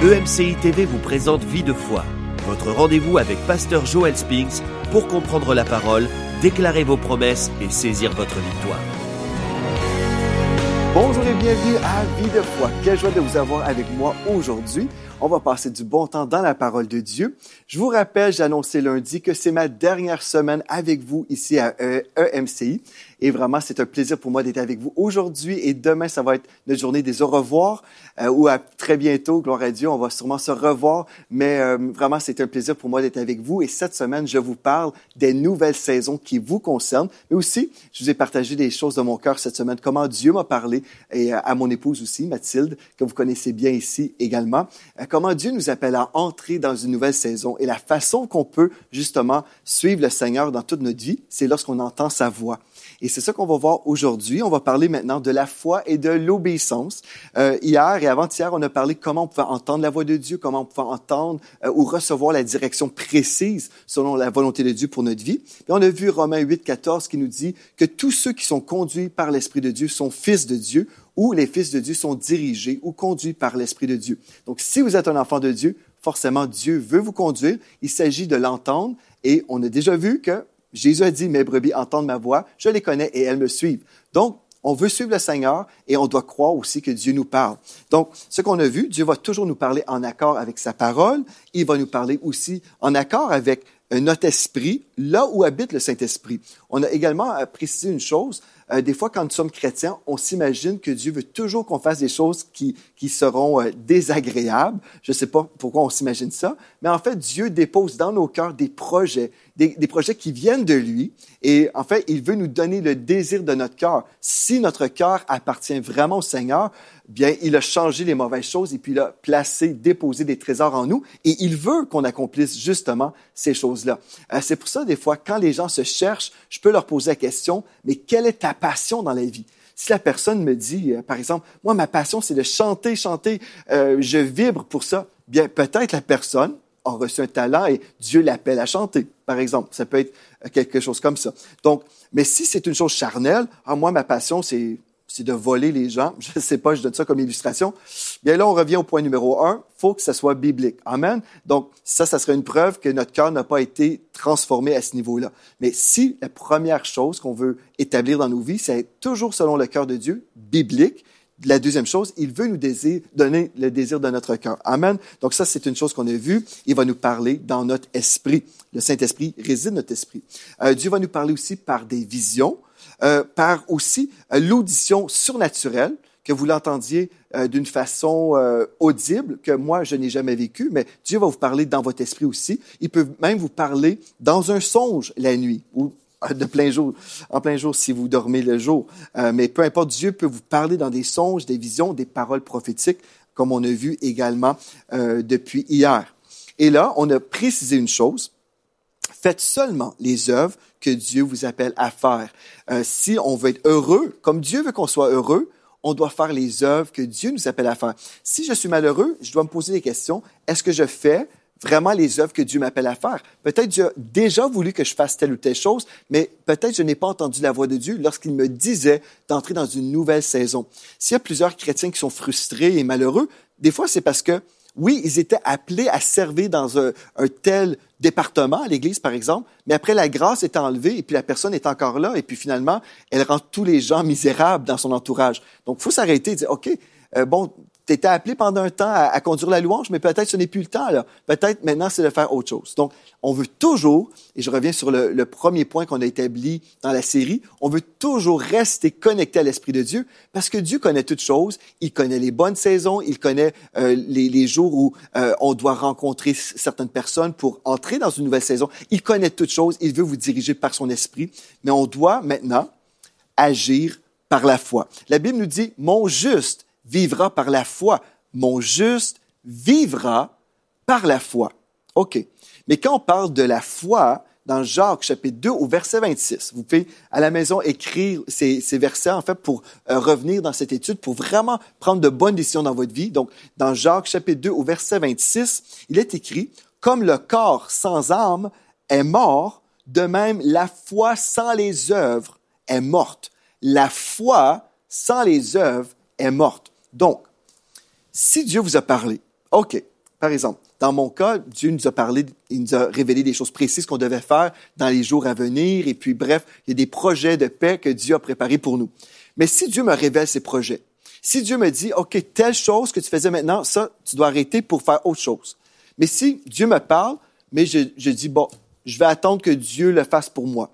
EMCI TV vous présente Vie de foi, votre rendez-vous avec Pasteur Joel Spinks pour comprendre la parole, déclarer vos promesses et saisir votre victoire. Bonjour et bienvenue à Vie de foi. Quelle joie de vous avoir avec moi aujourd'hui. On va passer du bon temps dans la parole de Dieu. Je vous rappelle, j'ai annoncé lundi que c'est ma dernière semaine avec vous ici à EMCI. Et vraiment, c'est un plaisir pour moi d'être avec vous aujourd'hui et demain, ça va être notre journée des au revoir euh, ou à très bientôt, gloire à Dieu, on va sûrement se revoir. Mais euh, vraiment, c'est un plaisir pour moi d'être avec vous. Et cette semaine, je vous parle des nouvelles saisons qui vous concernent. Mais aussi, je vous ai partagé des choses de mon cœur cette semaine, comment Dieu m'a parlé et euh, à mon épouse aussi, Mathilde, que vous connaissez bien ici également. Euh, comment Dieu nous appelle à entrer dans une nouvelle saison et la façon qu'on peut justement suivre le Seigneur dans toute notre vie, c'est lorsqu'on entend sa voix. Et c'est ça qu'on va voir aujourd'hui. On va parler maintenant de la foi et de l'obéissance. Euh, hier avant-hier, on a parlé comment on pouvait entendre la voix de Dieu, comment on pouvait entendre euh, ou recevoir la direction précise selon la volonté de Dieu pour notre vie. Et on a vu Romains 8, 14 qui nous dit que tous ceux qui sont conduits par l'Esprit de Dieu sont fils de Dieu ou les fils de Dieu sont dirigés ou conduits par l'Esprit de Dieu. Donc, si vous êtes un enfant de Dieu, forcément, Dieu veut vous conduire. Il s'agit de l'entendre et on a déjà vu que Jésus a dit, mes brebis entendent ma voix, je les connais et elles me suivent. Donc, on veut suivre le Seigneur et on doit croire aussi que Dieu nous parle. Donc, ce qu'on a vu, Dieu va toujours nous parler en accord avec sa parole. Il va nous parler aussi en accord avec notre esprit, là où habite le Saint-Esprit. On a également précisé une chose. Euh, des fois, quand nous sommes chrétiens, on s'imagine que Dieu veut toujours qu'on fasse des choses qui, qui seront euh, désagréables. Je ne sais pas pourquoi on s'imagine ça, mais en fait, Dieu dépose dans nos cœurs des projets, des, des, projets qui viennent de lui. Et en fait, il veut nous donner le désir de notre cœur. Si notre cœur appartient vraiment au Seigneur, bien, il a changé les mauvaises choses et puis il a placé, déposé des trésors en nous et il veut qu'on accomplisse justement ces choses-là. Euh, c'est pour ça, des fois, quand les gens se cherchent, je peux leur poser la question, mais quelle est ta passion dans la vie? Si la personne me dit, euh, par exemple, moi, ma passion, c'est de chanter, chanter, euh, je vibre pour ça, bien, peut-être la personne a reçu un talent et Dieu l'appelle à chanter, par exemple. Ça peut être quelque chose comme ça. Donc, mais si c'est une chose charnelle, ah, moi, ma passion, c'est c'est de voler les gens. Je ne sais pas, je donne ça comme illustration. Bien là, on revient au point numéro un. faut que ça soit biblique. Amen. Donc, ça, ça serait une preuve que notre cœur n'a pas été transformé à ce niveau-là. Mais si la première chose qu'on veut établir dans nos vies, c'est toujours selon le cœur de Dieu, biblique, la deuxième chose, il veut nous désir, donner le désir de notre cœur. Amen. Donc ça, c'est une chose qu'on a vue. Il va nous parler dans notre esprit. Le Saint-Esprit réside notre esprit. Euh, Dieu va nous parler aussi par des visions. Euh, par aussi euh, l'audition surnaturelle, que vous l'entendiez euh, d'une façon euh, audible, que moi, je n'ai jamais vécu, mais Dieu va vous parler dans votre esprit aussi. Il peut même vous parler dans un songe la nuit ou de plein jour, en plein jour si vous dormez le jour. mais peu importe, Dieu peut vous parler dans des songes, des visions, des paroles prophétiques, comme on a vu également depuis hier. Et là, on a précisé une chose, Faites seulement les œuvres que Dieu vous appelle à faire. Euh, si on veut être heureux, comme Dieu veut qu'on soit heureux, on doit faire les œuvres que Dieu nous appelle à faire. Si je suis malheureux, je dois me poser des questions. Est-ce que je fais vraiment les œuvres que Dieu m'appelle à faire? Peut-être Dieu a déjà voulu que je fasse telle ou telle chose, mais peut-être je n'ai pas entendu la voix de Dieu lorsqu'il me disait d'entrer dans une nouvelle saison. S'il y a plusieurs chrétiens qui sont frustrés et malheureux, des fois c'est parce que oui, ils étaient appelés à servir dans un, tel département, à l'Église par exemple, mais après la grâce est enlevée et puis la personne est encore là et puis finalement, elle rend tous les gens misérables dans son entourage. Donc, faut s'arrêter et dire, OK, euh, bon, tu appelé pendant un temps à, conduire la louange, mais peut-être ce n'est plus le temps. là. Peut-être maintenant, c'est de faire autre chose. Donc, on veut toujours, et je reviens sur le, premier point qu'on a établi dans la série, on veut toujours rester connecté à l'Esprit de Dieu parce que Dieu connaît toutes choses. Il connaît les bonnes saisons, il connaît euh, les, les, jours où euh, on doit rencontrer certaines personnes pour entrer dans une nouvelle saison. Il connaît toutes choses, il veut vous diriger par son Esprit, mais on doit maintenant agir par la foi. La Bible nous dit, mon juste vivra par la foi. Mon juste vivra par la foi. OK. Mais quand on parle de la foi, dans Jacques chapitre 2 au verset 26. Vous pouvez à la maison écrire ces, versets en fait pour euh, revenir dans cette étude, pour vraiment prendre de bonnes décisions dans votre vie. Donc, dans Jacques chapitre 2 au verset 26, il est écrit, Comme le corps sans âme est mort, de même la foi sans les œuvres est morte. La foi sans les œuvres est morte. Donc, si Dieu vous a parlé, OK, Par exemple, dans mon cas, Dieu nous a parlé, il nous a révélé des choses précises qu'on devait faire dans les jours à venir, et puis bref, il y a des projets de paix que Dieu a préparés pour nous. Mais si Dieu me révèle ces projets, si Dieu me dit, OK, telle chose que tu faisais maintenant, ça, tu dois arrêter pour faire autre chose. Mais si Dieu me parle, mais je, dis, bon, je vais attendre que Dieu le fasse pour moi.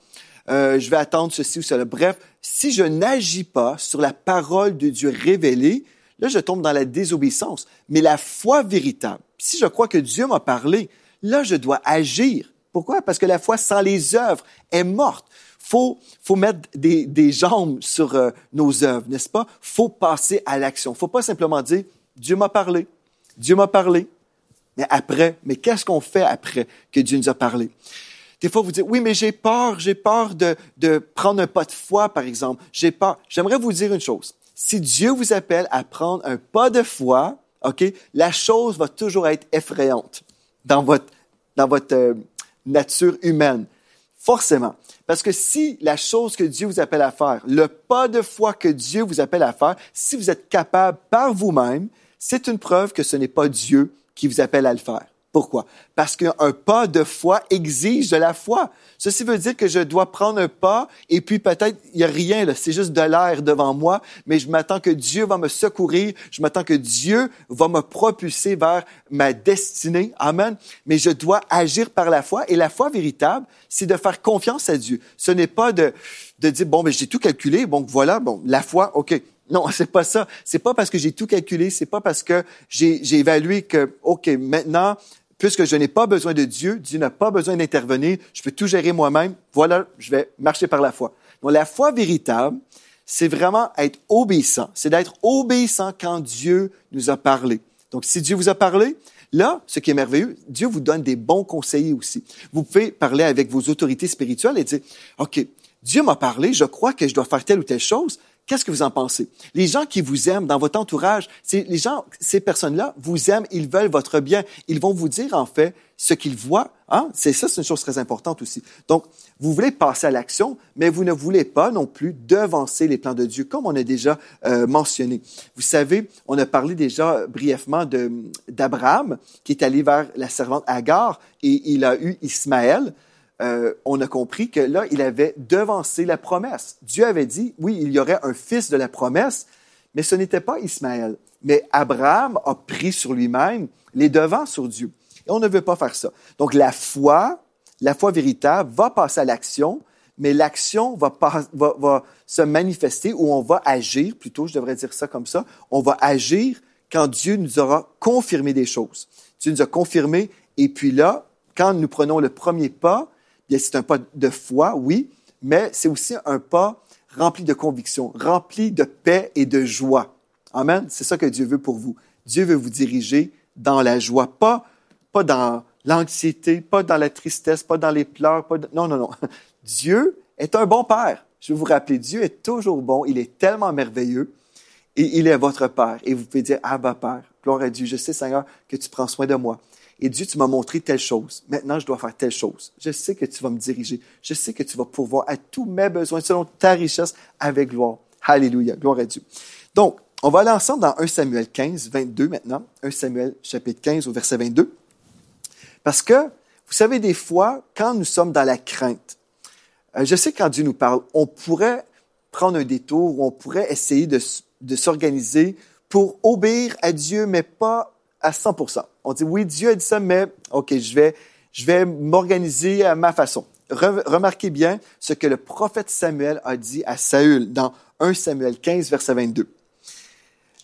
Euh, je vais attendre ceci ou cela. Bref, si je n'agis pas sur la parole de Dieu révélée, là, je tombe dans la désobéissance. Mais la foi véritable, si je crois que Dieu m'a parlé, là, je dois agir. Pourquoi? Parce que la foi sans les œuvres est morte. Faut, faut mettre des, jambes sur euh, nos œuvres, n'est-ce pas? Faut passer à l'action. Faut pas simplement dire, Dieu m'a parlé. Dieu m'a parlé. Mais après, mais qu'est-ce qu'on fait après que Dieu nous a parlé? Des fois, vous dites, oui, mais j'ai peur, j'ai peur de, de prendre un pas de foi, par exemple. J'ai peur. J'aimerais vous dire une chose. Si Dieu vous appelle à prendre un pas de foi, OK, la chose va toujours être effrayante dans votre, dans votre euh, nature humaine. Forcément. Parce que si la chose que Dieu vous appelle à faire, le pas de foi que Dieu vous appelle à faire, si vous êtes capable par vous-même, c'est une preuve que ce n'est pas Dieu qui vous appelle à le faire. Pourquoi? Parce qu'un pas de foi exige de la foi. Ceci veut dire que je dois prendre un pas et puis peut-être il n'y a rien, c'est juste de l'air devant moi, mais je m'attends que Dieu va me secourir, je m'attends que Dieu va me propulser vers ma destinée. Amen. Mais je dois agir par la foi et la foi véritable, c'est de faire confiance à Dieu. Ce n'est pas de, de dire, bon, mais j'ai tout calculé, bon, voilà, bon, la foi, OK, non, c'est pas ça. C'est pas parce que j'ai tout calculé, c'est pas parce que j'ai évalué que, OK, maintenant, puisque je n'ai pas besoin de Dieu, Dieu n'a pas besoin d'intervenir, je peux tout gérer moi-même, voilà, je vais marcher par la foi. Donc, la foi véritable, c'est vraiment être obéissant. C'est d'être obéissant quand Dieu nous a parlé. Donc, si Dieu vous a parlé, là, ce qui est merveilleux, Dieu vous donne des bons conseillers aussi. Vous pouvez parler avec vos autorités spirituelles et dire, OK, Dieu m'a parlé, je crois que je dois faire telle ou telle chose. Qu'est-ce que vous en pensez? Les gens qui vous aiment dans votre entourage, les gens, ces personnes-là vous aiment, ils veulent votre bien. Ils vont vous dire, en fait, ce qu'ils voient. Hein? C'est ça, c'est une chose très importante aussi. Donc, vous voulez passer à l'action, mais vous ne voulez pas non plus devancer les plans de Dieu, comme on a déjà euh, mentionné. Vous savez, on a parlé déjà brièvement d'Abraham, qui est allé vers la servante Agar, et il a eu Ismaël. Euh, on a compris que là, il avait devancé la promesse. Dieu avait dit, oui, il y aurait un fils de la promesse, mais ce n'était pas Ismaël. Mais Abraham a pris sur lui-même les devants sur Dieu. Et on ne veut pas faire ça. Donc la foi, la foi véritable va passer à l'action, mais l'action va, va, se manifester ou on va agir, plutôt je devrais dire ça comme ça, on va agir quand Dieu nous aura confirmé des choses. Dieu nous a confirmé, et puis là, quand nous prenons le premier pas, c'est un pas de foi, oui, mais c'est aussi un pas rempli de conviction, rempli de paix et de joie. Amen. C'est ça que Dieu veut pour vous. Dieu veut vous diriger dans la joie, pas, pas dans l'anxiété, pas dans la tristesse, pas dans les pleurs, pas non, non, non. Dieu est un bon Père. Je veux vous rappeler, Dieu est toujours bon, il est tellement merveilleux et il est votre Père. Et vous pouvez dire, Abba Père, gloire à Dieu, je sais Seigneur que tu prends soin de moi. Et Dieu, tu m'as montré telle chose. Maintenant, je dois faire telle chose. Je sais que tu vas me diriger. Je sais que tu vas pourvoir à tous mes besoins selon ta richesse avec gloire. Alléluia. Gloire à Dieu. Donc, on va aller ensemble dans 1 Samuel 15, 22 maintenant. 1 Samuel chapitre 15 au verset 22. Parce que, vous savez, des fois, quand nous sommes dans la crainte, euh, je sais quand Dieu nous parle, on pourrait prendre un détour, on pourrait essayer de, de s'organiser pour obéir à Dieu, mais pas à 100 On dit, oui, Dieu a dit ça, mais OK, je vais, je vais m'organiser à ma façon. remarquez bien ce que le prophète Samuel a dit à Saül dans 1 Samuel 15, verset 22.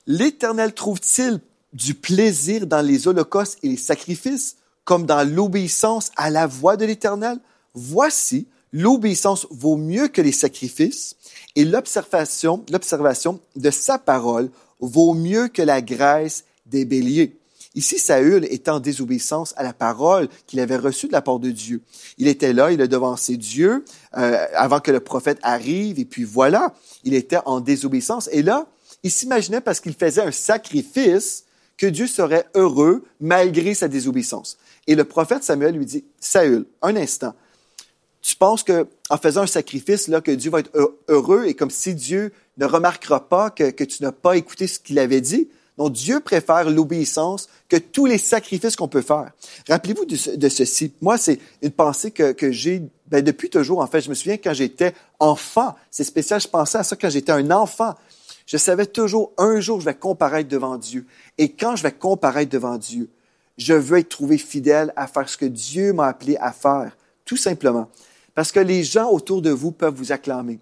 L'Éternel trouve-t-il du plaisir dans les holocaustes et les sacrifices, comme dans l'obéissance à la voix de l'Éternel? Voici, l'obéissance vaut mieux que les sacrifices, et l'observation, l'observation de sa parole vaut mieux que la graisse des béliers. Ici, Saül était en désobéissance à la parole qu'il avait reçue de la part de Dieu. Il était là, il a devancé Dieu euh, avant que le prophète arrive, et puis voilà, il était en désobéissance. Et là, il s'imaginait parce qu'il faisait un sacrifice que Dieu serait heureux malgré sa désobéissance. Et le prophète Samuel lui dit, Saül, un instant, tu penses que en faisant un sacrifice là que Dieu va être heureux et comme si Dieu ne remarquera pas que, que tu n'as pas écouté ce qu'il avait dit? Donc Dieu préfère l'obéissance que tous les sacrifices qu'on peut faire. Rappelez-vous de, ceci. Moi, c'est une pensée que, j'ai ben, depuis toujours. En fait, je me souviens quand j'étais enfant. C'est spécial, je pensais à ça quand j'étais un enfant. Je savais toujours, un jour, je vais comparaître devant Dieu. Et quand je vais comparaître devant Dieu, je veux être trouvé fidèle à faire ce que Dieu m'a appelé à faire, tout simplement. Parce que les gens autour de vous peuvent vous acclamer.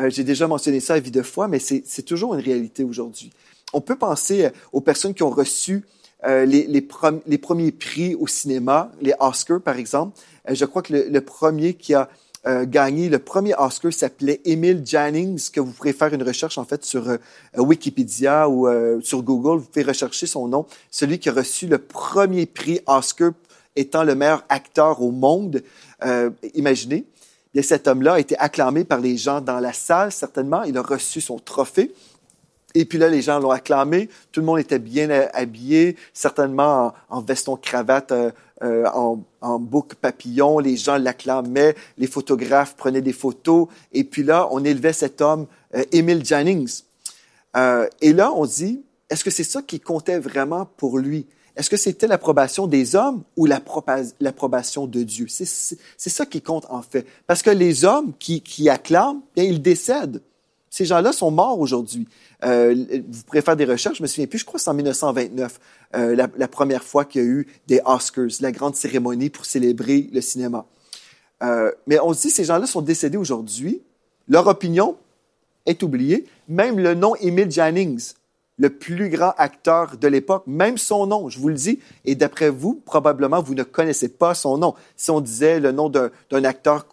Euh, j'ai déjà mentionné ça à vie de foi, mais c'est toujours une réalité aujourd'hui. On peut penser euh, aux personnes qui ont reçu euh, les, premiers prix au cinéma, les Oscars par exemple. je crois que le, premier qui a euh, gagné le premier Oscar s'appelait Emile Jannings, que vous pourrez faire une recherche en fait sur euh, Wikipédia ou euh, sur Google. Vous pouvez rechercher son nom. Celui qui a reçu le premier prix Oscar étant le meilleur acteur au monde. imaginez. Et cet homme-là a été acclamé par les gens dans la salle, certainement. Il a reçu son trophée. Et puis là, les gens l'ont acclamé. Tout le monde était bien habillé, certainement en, veston cravate, euh, en, en boucle papillon. Les gens l'acclamaient, les photographes prenaient des photos. Et puis là, on élevait cet homme, euh, Emile Jennings. Euh, et là, on dit, est-ce que c'est ça qui comptait vraiment pour lui? Est-ce que c'était l'approbation des hommes ou l'approbation de Dieu? C'est ça qui compte en fait. Parce que les hommes qui, qui acclament, bien, ils décèdent. Ces gens-là sont morts aujourd'hui. Euh, vous pourrez faire des recherches, je me souviens plus, je crois que c'est en 1929, euh, la, première fois qu'il y a eu des Oscars, la grande cérémonie pour célébrer le cinéma. Euh, mais on se dit, ces gens-là sont décédés aujourd'hui, leur opinion est oubliée, même le nom Emile Jannings, le plus grand acteur de l'époque, même son nom, je vous le dis, et d'après vous, probablement, vous ne connaissez pas son nom. Si on disait le nom d'un acteur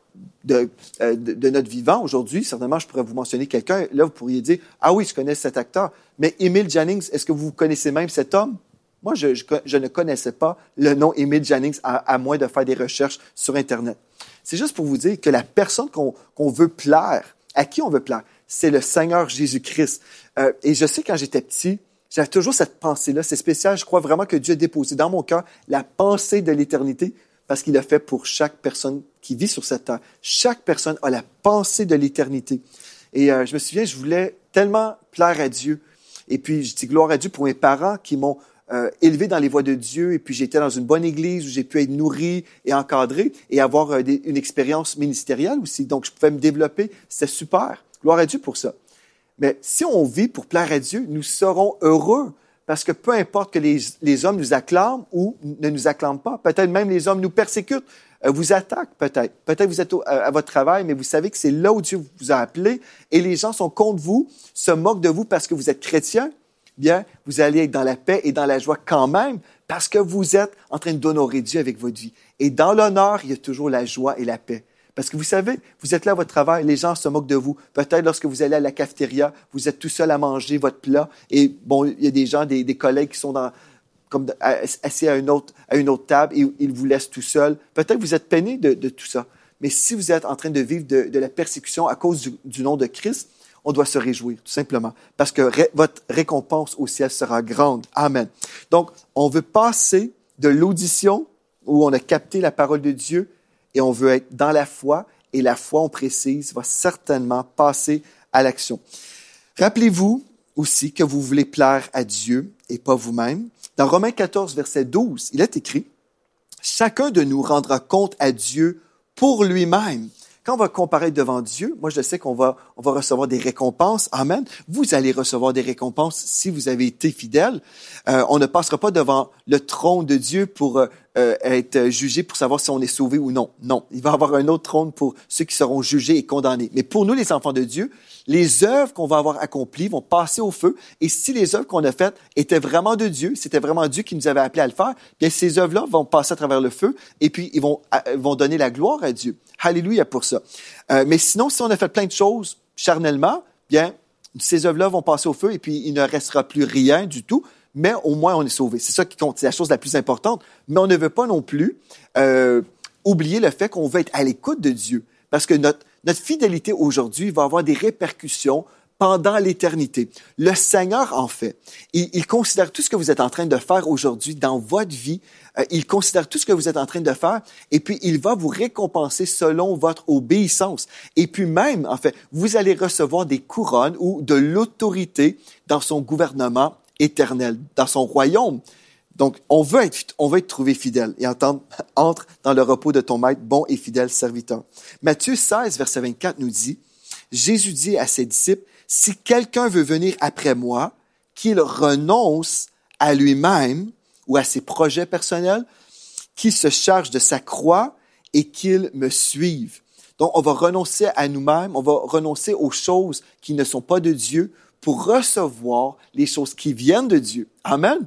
euh, de, notre vivant aujourd'hui, certainement, je pourrais vous mentionner quelqu'un. Là, vous pourriez dire, ah oui, je connais cet acteur. Mais Emile Jannings, est-ce que vous connaissez même cet homme? Moi, je, ne connaissais pas le nom Emile Jannings, à, à, moins de faire des recherches sur Internet. C'est juste pour vous dire que la personne qu'on veut plaire, à qui on veut plaire, c'est le Seigneur Jésus-Christ. Euh, et je sais, quand j'étais petit, j'avais toujours cette pensée-là. C'est spécial. Je crois vraiment que Dieu a déposé dans mon cœur la pensée de l'éternité parce qu'il a fait pour chaque personne qui vit sur cette terre. Chaque personne a la pensée de l'éternité. Et euh, je me souviens, je voulais tellement plaire à Dieu. Et puis, je dis gloire à Dieu pour mes parents qui m'ont euh, élevé dans les voies de Dieu. Et puis, j'étais dans une bonne église où j'ai pu être nourri et encadré et avoir euh, une expérience ministérielle aussi. Donc, je pouvais me développer. C'était super. Gloire à Dieu pour ça. Mais si on vit pour plaire à Dieu, nous serons heureux parce que peu importe que les, les, hommes nous acclament ou ne nous acclament pas, peut-être même les hommes nous persécutent, euh, vous attaquent peut-être. Peut-être vous êtes à, votre travail, mais vous savez que c'est là où Dieu vous a appelé et les gens sont contre vous, se moquent de vous parce que vous êtes chrétien. Bien, vous allez être dans la paix et dans la joie quand même parce que vous êtes en train d'honorer Dieu avec votre vie. Et dans l'honneur, il y a toujours la joie et la paix. Parce que vous savez, vous êtes là à votre travail, les gens se moquent de vous. Peut-être lorsque vous allez à la cafétéria, vous êtes tout seul à manger votre plat et bon, il y a des gens, des, collègues qui sont comme assis à une autre, à une autre table et ils vous laissent tout seul. Peut-être que vous êtes peiné de, tout ça. Mais si vous êtes en train de vivre de, la persécution à cause du, nom de Christ, on doit se réjouir, tout simplement, parce que votre récompense au ciel sera grande. Amen. Donc, on veut passer de l'audition où on a capté la parole de Dieu et on veut être dans la foi, et la foi, on précise, va certainement passer à l'action. Rappelez-vous aussi que vous voulez plaire à Dieu et pas vous-même. Dans Romains 14, verset 12, il est écrit, Chacun de nous rendra compte à Dieu pour lui-même. Quand on va comparer devant Dieu, moi je sais qu'on va, on va recevoir des récompenses. Amen. Vous allez recevoir des récompenses si vous avez été fidèle. Euh, on ne passera pas devant le trône de Dieu pour euh, euh, être jugé pour savoir si on est sauvé ou non. Non, il va y avoir un autre trône pour ceux qui seront jugés et condamnés. Mais pour nous, les enfants de Dieu, les œuvres qu'on va avoir accomplies vont passer au feu. Et si les œuvres qu'on a faites étaient vraiment de Dieu, c'était vraiment Dieu qui nous avait appelés à le faire, bien ces œuvres-là vont passer à travers le feu et puis ils vont, euh, vont donner la gloire à Dieu. Alléluia pour ça. Euh, mais sinon, si on a fait plein de choses charnellement, bien ces œuvres-là vont passer au feu et puis il ne restera plus rien du tout mais au moins on est sauvé. C'est ça qui compte, c'est la chose la plus importante. Mais on ne veut pas non plus euh, oublier le fait qu'on veut être à l'écoute de Dieu, parce que notre, notre fidélité aujourd'hui va avoir des répercussions pendant l'éternité. Le Seigneur, en fait, il, il, considère tout ce que vous êtes en train de faire aujourd'hui dans votre vie. Euh, il considère tout ce que vous êtes en train de faire et puis il va vous récompenser selon votre obéissance. Et puis même, en fait, vous allez recevoir des couronnes ou de l'autorité dans son gouvernement éternel, dans son royaume. Donc, on veut être, on veut être trouvé fidèle et entendre, entre dans le repos de ton maître, bon et fidèle serviteur. Matthieu 16, verset 24 nous dit, Jésus dit à ses disciples, si quelqu'un veut venir après moi, qu'il renonce à lui-même ou à ses projets personnels, qu'il se charge de sa croix et qu'il me suive. Donc, on va renoncer à nous-mêmes, on va renoncer aux choses qui ne sont pas de Dieu pour recevoir les choses qui viennent de Dieu. Amen.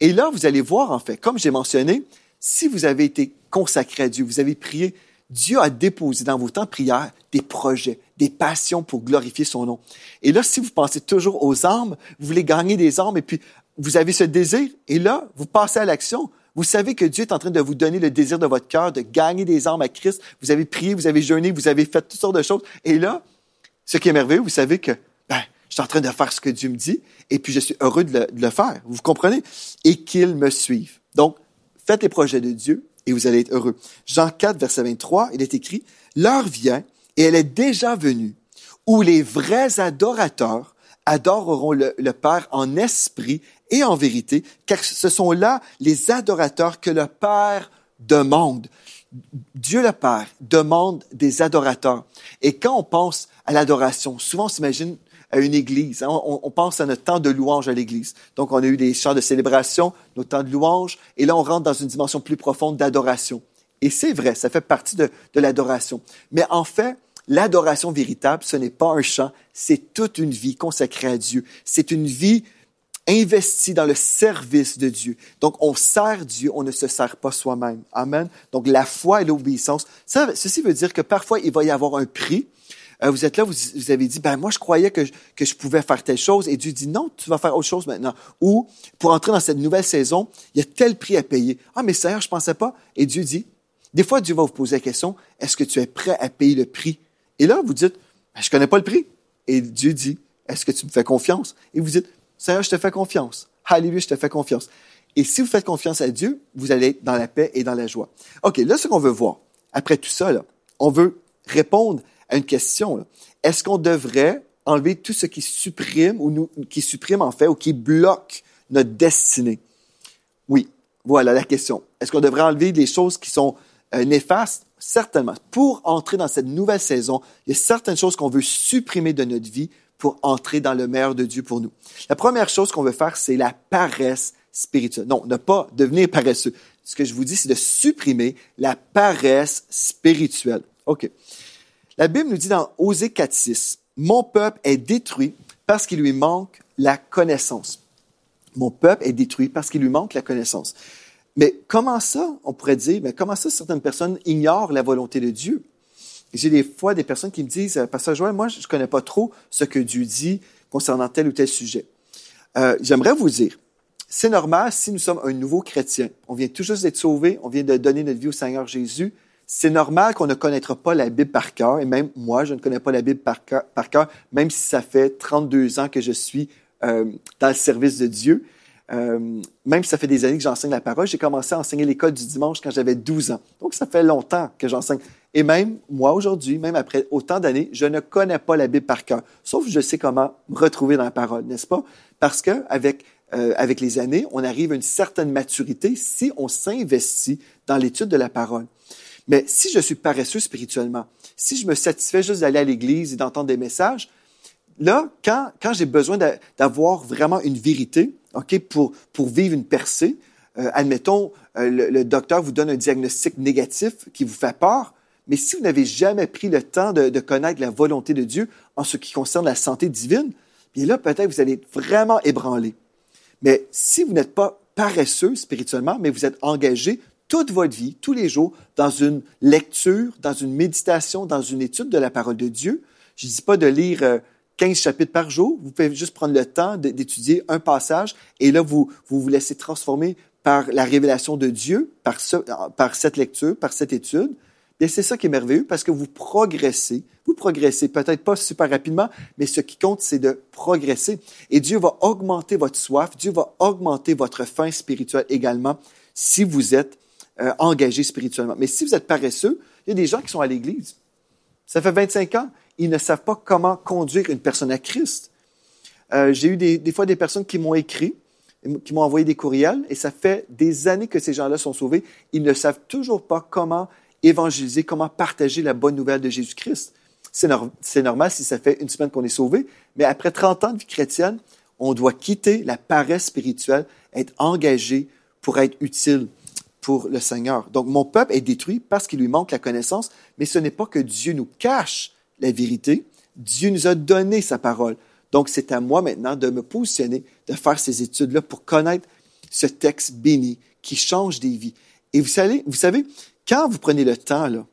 Et là, vous allez voir, en fait, comme j'ai mentionné, si vous avez été consacré à Dieu, vous avez prié, Dieu a déposé dans vos temps de prière des projets, des passions pour glorifier son nom. Et là, si vous pensez toujours aux âmes, vous voulez gagner des âmes et puis vous avez ce désir, et là, vous passez à l'action. Vous savez que Dieu est en train de vous donner le désir de votre cœur de gagner des âmes à Christ. Vous avez prié, vous avez jeûné, vous avez fait toutes sortes de choses. Et là, ce qui est merveilleux, vous savez que je suis en train de faire ce que Dieu me dit, et puis je suis heureux de le, faire. Vous comprenez? Et qu'il me suive. Donc, faites les projets de Dieu et vous allez être heureux. Jean 4, verset 23, il est écrit, L'heure vient, et elle est déjà venue, où les vrais adorateurs adoreront le, le, Père en esprit et en vérité, car ce sont là les adorateurs que le Père demande. Dieu le Père demande des adorateurs. Et quand on pense à l'adoration, souvent on s'imagine à une église. Hein. On, pense à notre temps de louange à l'église. Donc, on a eu des chants de célébration, nos temps de louange, et là, on rentre dans une dimension plus profonde d'adoration. Et c'est vrai, ça fait partie de, de l'adoration. Mais en fait, l'adoration véritable, ce n'est pas un chant, c'est toute une vie consacrée à Dieu. C'est une vie investie dans le service de Dieu. Donc, on sert Dieu, on ne se sert pas soi-même. Amen. Donc, la foi et l'obéissance. ceci veut dire que parfois, il va y avoir un prix, euh, vous êtes là, vous, avez dit, ben moi je croyais que je, que je pouvais faire telle chose, et Dieu dit non, tu vas faire autre chose maintenant. Ou pour entrer dans cette nouvelle saison, il y a tel prix à payer. Ah mais Seigneur, je pensais pas. Et Dieu dit, des fois Dieu va vous poser la question, est-ce que tu es prêt à payer le prix? Et là vous dites, ben, je connais pas le prix. Et Dieu dit, est-ce que tu me fais confiance? Et vous dites, Seigneur, je te fais confiance. Alléluia, je te fais confiance. Et si vous faites confiance à Dieu, vous allez être dans la paix et dans la joie. OK, là, ce qu'on veut voir, après tout ça, là, on veut répondre une question. Est-ce qu'on devrait enlever tout ce qui supprime ou qui supprime en fait ou qui bloque notre destinée? Oui, voilà la question. Est-ce qu'on devrait enlever des choses qui sont euh, néfastes? Certainement. Pour entrer dans cette nouvelle saison, il y a certaines choses qu'on veut supprimer de notre vie pour entrer dans le meilleur de Dieu pour nous. La première chose qu'on veut faire, c'est la paresse spirituelle. Non, ne pas devenir paresseux. Ce que je vous dis, c'est de supprimer la paresse spirituelle. OK. La Bible nous dit dans Osée 4.6, Mon peuple est détruit parce qu'il lui manque la connaissance. Mon peuple est détruit parce qu'il lui manque la connaissance. Mais comment ça, on pourrait dire, mais comment ça, certaines personnes ignorent la volonté de Dieu? J'ai des fois des personnes qui me disent, euh, Pasteur Joël, moi, je ne connais pas trop ce que Dieu dit concernant tel ou tel sujet. Euh, J'aimerais vous dire, c'est normal si nous sommes un nouveau chrétien. On vient tout juste d'être sauvé, on vient de donner notre vie au Seigneur Jésus c'est normal qu'on ne connaîtra pas la Bible par cœur, et même moi, je ne connais pas la Bible par cœur, même si ça fait 32 ans que je suis euh, dans le service de Dieu. Euh, même si ça fait des années que j'enseigne la parole, j'ai commencé à enseigner l'école du dimanche quand j'avais 12 ans. Donc, ça fait longtemps que j'enseigne. Et même moi, aujourd'hui, même après autant d'années, je ne connais pas la Bible par cœur. Sauf que je sais comment me retrouver dans la parole, n'est-ce pas? Parce que avec, euh, avec les années, on arrive à une certaine maturité si on s'investit dans l'étude de la parole. Mais si je suis paresseux spirituellement, si je me satisfais juste d'aller à l'église et d'entendre des messages, là, quand, quand j'ai besoin d'avoir vraiment une vérité, OK, pour, pour vivre une percée, euh, admettons, euh, le, docteur vous donne un diagnostic négatif qui vous fait peur, mais si vous n'avez jamais pris le temps de, connaître la volonté de Dieu en ce qui concerne la santé divine, bien là, peut-être vous allez être vraiment ébranlé. Mais si vous n'êtes pas paresseux spirituellement, mais vous êtes engagé toute votre vie, tous les jours, dans une lecture, dans une méditation, dans une étude de la parole de Dieu. Je ne dis pas de lire 15 euh, chapitres par jour. Vous pouvez juste prendre le temps d'étudier un passage et là, vous, vous vous laissez transformer par la révélation de Dieu, par, par cette lecture, par cette étude. Et c'est ça qui est merveilleux parce que vous progressez. Vous progressez peut-être pas super rapidement, mais ce qui compte, c'est de progresser. Et Dieu va augmenter votre soif, Dieu va augmenter votre faim spirituelle également si vous êtes euh, engagés spirituellement. Mais si vous êtes paresseux, il y a des gens qui sont à l'Église. Ça fait 25 ans, ils ne savent pas comment conduire une personne à Christ. Euh, J'ai eu des, des, fois des personnes qui m'ont écrit qui m'ont envoyé des courriels et ça fait des années que ces gens-là sont sauvés. Ils ne savent toujours pas comment évangéliser, comment partager la bonne nouvelle de Jésus-Christ. C'est normal si ça fait une semaine qu'on est sauvé, mais après 30 ans de vie chrétienne, on doit quitter la paresse spirituelle, être engagé pour être utile pour le Seigneur. Donc, mon peuple est détruit parce qu'il lui manque la connaissance, mais ce n'est pas que Dieu nous cache la vérité. Dieu nous a donné sa parole. Donc, c'est à moi maintenant de me positionner, de faire ces études-là pour connaître ce texte béni qui change des vies. Et vous savez, vous savez, quand vous prenez le temps, là,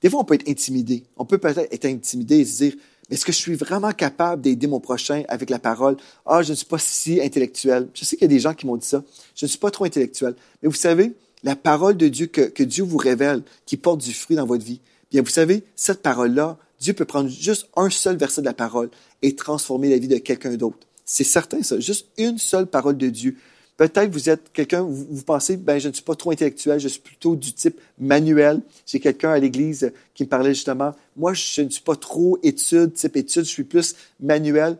des fois, on peut être intimidé. On peut peut-être être intimidé et se dire, est-ce que je suis vraiment capable d'aider mon prochain avec la parole? Ah, je ne suis pas si intellectuel. Je sais qu'il y a des gens qui m'ont dit ça. Je ne suis pas trop intellectuel. Mais vous savez, la parole de Dieu que, Dieu vous révèle, qui porte du fruit dans votre vie, bien, vous savez, cette parole-là, Dieu peut prendre juste un seul verset de la parole et transformer la vie de quelqu'un d'autre. C'est certain, ça. Juste une seule parole de Dieu. Peut-être vous êtes quelqu'un, vous, vous, pensez, ben, je ne suis pas trop intellectuel, je suis plutôt du type manuel. J'ai quelqu'un à l'église qui me parlait justement, moi, je ne suis pas trop étude, type étude, je suis plus manuel.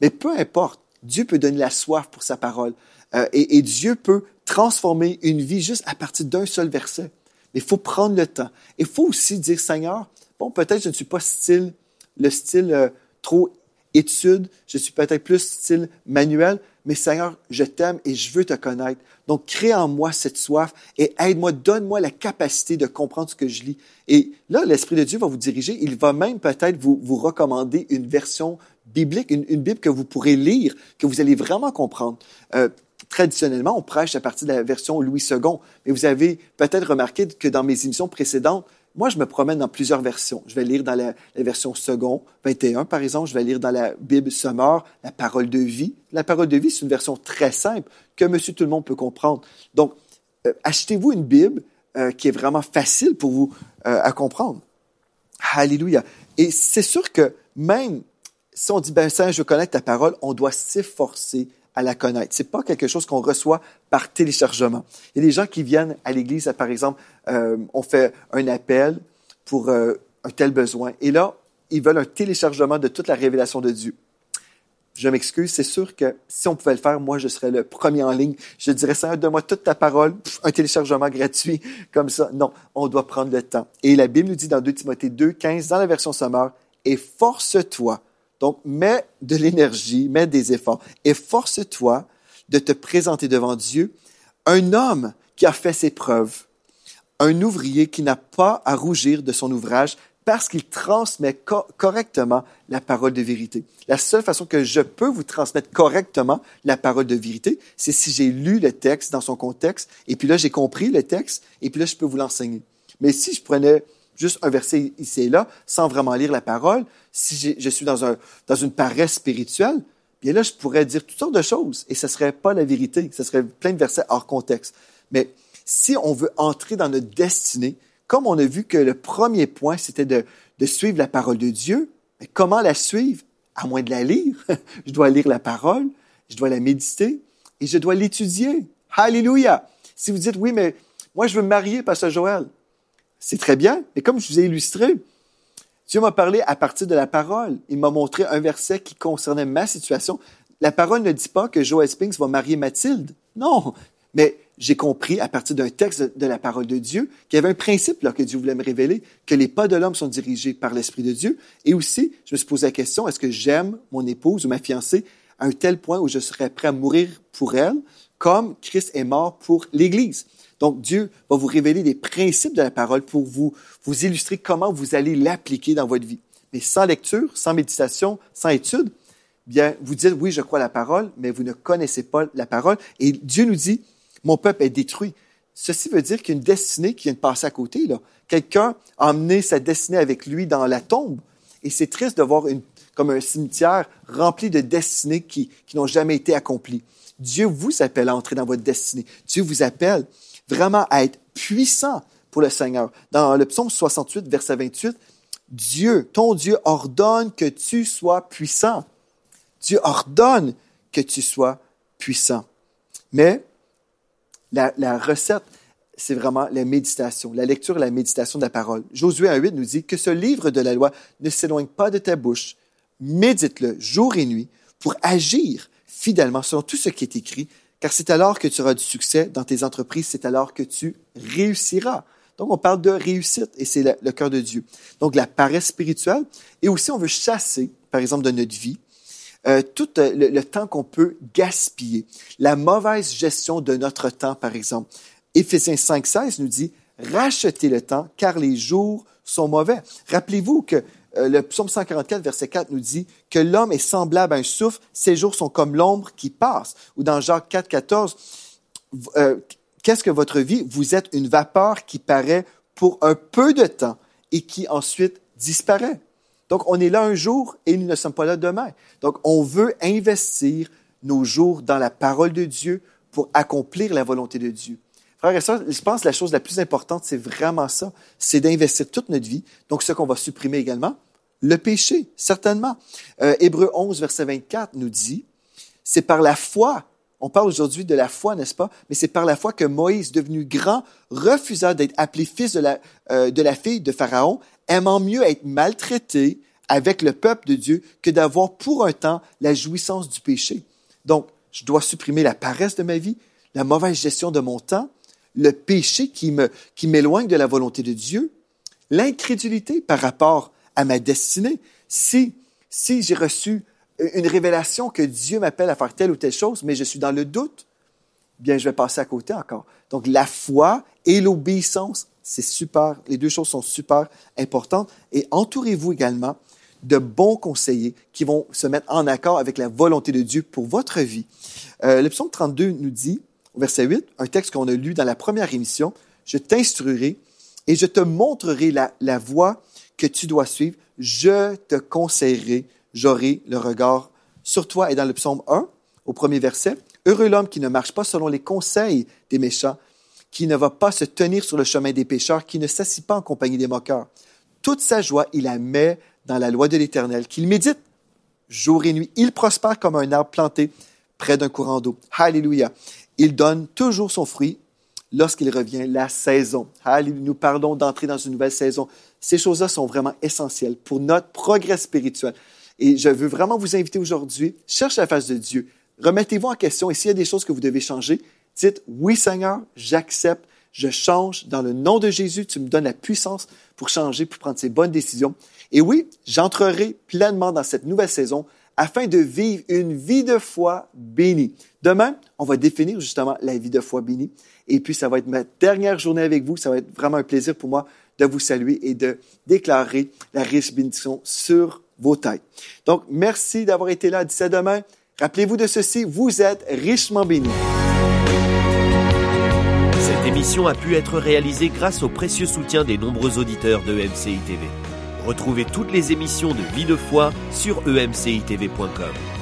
Mais peu importe, Dieu peut donner la soif pour sa parole. Euh, et, et Dieu peut transformer une vie juste à partir d'un seul verset. Mais il faut prendre le temps. Il faut aussi dire, Seigneur, bon, peut-être je ne suis pas style, le style euh, trop étude, je suis peut-être plus style manuel, mais Seigneur, je t'aime et je veux te connaître. Donc, crée en moi cette soif et aide-moi, donne-moi la capacité de comprendre ce que je lis. Et là, l'Esprit de Dieu va vous diriger. Il va même peut-être vous, vous recommander une version biblique, une, une, Bible que vous pourrez lire, que vous allez vraiment comprendre. Euh, traditionnellement, on prêche à partir de la version Louis II. Mais vous avez peut-être remarqué que dans mes émissions précédentes, moi, je me promène dans plusieurs versions. Je vais lire dans la, version second, 21 par exemple. Je vais lire dans la Bible Summer, la parole de vie. La parole de vie, c'est une version très simple que monsieur tout le monde peut comprendre. Donc, euh, achetez-vous une Bible euh, qui est vraiment facile pour vous euh, à comprendre. Alléluia. Et c'est sûr que même si on dit, ben, ça, je connais ta parole, on doit s'efforcer à la connaître. C'est pas quelque chose qu'on reçoit par téléchargement. Il y a des gens qui viennent à l'église, par exemple, euh, on fait un appel pour euh, un tel besoin, et là, ils veulent un téléchargement de toute la révélation de Dieu. Je m'excuse, c'est sûr que si on pouvait le faire, moi, je serais le premier en ligne. Je dirais, Seigneur, donne-moi toute ta parole, un téléchargement gratuit, comme ça. Non, on doit prendre le temps. Et la Bible nous dit dans 2 Timothée 2, 15, dans la version sommaire, efforce-toi donc, mets de l'énergie, mets des efforts et force-toi de te présenter devant Dieu un homme qui a fait ses preuves, un ouvrier qui n'a pas à rougir de son ouvrage parce qu'il transmet correctement la parole de vérité. La seule façon que je peux vous transmettre correctement la parole de vérité, c'est si j'ai lu le texte dans son contexte, et puis là j'ai compris le texte, et puis là je peux vous l'enseigner. Mais si je prenais juste un verset ici et là, sans vraiment lire la parole, si je suis dans, un, dans une paresse spirituelle, bien là, je pourrais dire toutes sortes de choses et ce ne serait pas la vérité. Ce serait plein de versets hors contexte. Mais si on veut entrer dans notre destinée, comme on a vu que le premier point, c'était de, suivre la parole de Dieu, mais comment la suivre? À moins de la lire. je dois lire la parole, je dois la méditer et je dois l'étudier. Alléluia! Si vous dites, oui, mais moi, je veux me marier, Pasteur Joël. C'est très bien, mais comme je vous ai illustré, Dieu m'a parlé à partir de la parole. Il m'a montré un verset qui concernait ma situation. La parole ne dit pas que Joel Spinks va marier Mathilde. Non, mais j'ai compris à partir d'un texte de la parole de Dieu qu'il y avait un principe que Dieu voulait me révéler, que les pas de l'homme sont dirigés par l'Esprit de Dieu. Et aussi, je me suis posé la question, est-ce que j'aime mon épouse ou ma fiancée à un tel point où je serais prêt à mourir pour elle, comme Christ est mort pour l'Église? Donc, Dieu va vous révéler des principes de la parole pour vous, vous illustrer comment vous allez l'appliquer dans votre vie. Mais sans lecture, sans méditation, sans étude, bien, vous dites, oui, je crois la parole, mais vous ne connaissez pas la parole. Et Dieu nous dit, mon peuple est détruit. Ceci veut dire qu'il y a une destinée qui vient de passer à côté. Quelqu'un a emmené sa destinée avec lui dans la tombe. Et c'est triste de voir comme un cimetière rempli de destinées qui n'ont jamais été accomplies. Dieu vous appelle à entrer dans votre destinée. Dieu vous appelle vraiment à être puissant pour le Seigneur. Dans le psaume 68, verset 28, Dieu, ton Dieu ordonne que tu sois puissant. Dieu ordonne que tu sois puissant. Mais la, recette, c'est vraiment la méditation, la lecture et la méditation de la parole. Josué 1.8 nous dit que ce livre de la loi ne s'éloigne pas de ta bouche. Médite-le jour et nuit pour agir fidèlement selon tout ce qui est écrit, car c'est alors que tu auras du succès dans tes entreprises, c'est alors que tu réussiras. Donc, on parle de réussite et c'est le, cœur de Dieu. Donc, la paresse spirituelle. Et aussi, on veut chasser, par exemple, de notre vie, euh, tout euh, le, temps qu'on peut gaspiller. La mauvaise gestion de notre temps, par exemple. Éphésiens 5, 16 nous dit, rachetez le temps, car les jours sont mauvais. Rappelez-vous que euh, le psaume 144, verset 4 nous dit que l'homme est semblable à un souffle, ses jours sont comme l'ombre qui passe. Ou dans Jacques 4, 14, qu'est-ce que votre vie? Vous êtes une vapeur qui paraît pour un peu de temps et qui ensuite disparaît. Donc, on est là un jour et nous ne sommes pas là demain. Donc, on veut investir nos jours dans la parole de Dieu pour accomplir la volonté de Dieu. Frères et sœurs, je pense que la chose la plus importante, c'est vraiment ça, c'est d'investir toute notre vie. Donc, ce qu'on va supprimer également, le péché, certainement. Euh, Hébreu 11, verset 24 nous dit, c'est par la foi on parle aujourd'hui de la foi, n'est-ce pas? Mais c'est par la foi que Moïse, devenu grand, refusa d'être appelé fils de la, euh, de la fille de Pharaon, aimant mieux être maltraité avec le peuple de Dieu que d'avoir pour un temps la jouissance du péché. Donc, je dois supprimer la paresse de ma vie, la mauvaise gestion de mon temps, le péché qui qui m'éloigne de la volonté de Dieu, l'incrédulité par rapport à ma destinée. Si, si j'ai reçu une révélation que Dieu m'appelle à faire telle ou telle chose, mais je suis dans le doute, bien, je vais passer à côté encore. Donc, la foi et l'obéissance, c'est super. Les deux choses sont super importantes. Et entourez-vous également de bons conseillers qui vont se mettre en accord avec la volonté de Dieu pour votre vie. Euh, le psaume 32 nous dit, au verset 8, un texte qu'on a lu dans la première émission, Je t'instruirai et je te montrerai la, la voie que tu dois suivre. Je te conseillerai j'aurai le regard sur toi. Et dans le psaume 1, au premier verset, Heureux l'homme qui ne marche pas selon les conseils des méchants, qui ne va pas se tenir sur le chemin des pécheurs, qui ne s'assit pas en compagnie des moqueurs. Toute sa joie, il la met dans la loi de l'Éternel, qu'il médite jour et nuit. Il prospère comme un arbre planté près d'un courant d'eau. Alléluia. Il donne toujours son fruit lorsqu'il revient la saison. Alléluia. Nous parlons d'entrer dans une nouvelle saison. Ces choses-là sont vraiment essentielles pour notre progrès spirituel. Et je veux vraiment vous inviter aujourd'hui, cherche la face de Dieu. Remettez-vous en question et s'il y a des choses que vous devez changer, dites oui Seigneur, j'accepte, je change dans le nom de Jésus, tu me donnes la puissance pour changer, pour prendre ces bonnes décisions. Et oui, j'entrerai pleinement dans cette nouvelle saison afin de vivre une vie de foi bénie. Demain, on va définir justement la vie de foi bénie. Et puis, ça va être ma dernière journée avec vous. Ça va être vraiment un plaisir pour moi de vous saluer et de déclarer la riche bénédiction sur vos têtes. Donc, merci d'avoir été là. D'ici à demain, rappelez-vous de ceci, vous êtes richement bénis. Cette émission a pu être réalisée grâce au précieux soutien des nombreux auditeurs de MCI TV. Retrouvez toutes les émissions de Vie de foi sur emcitv.com.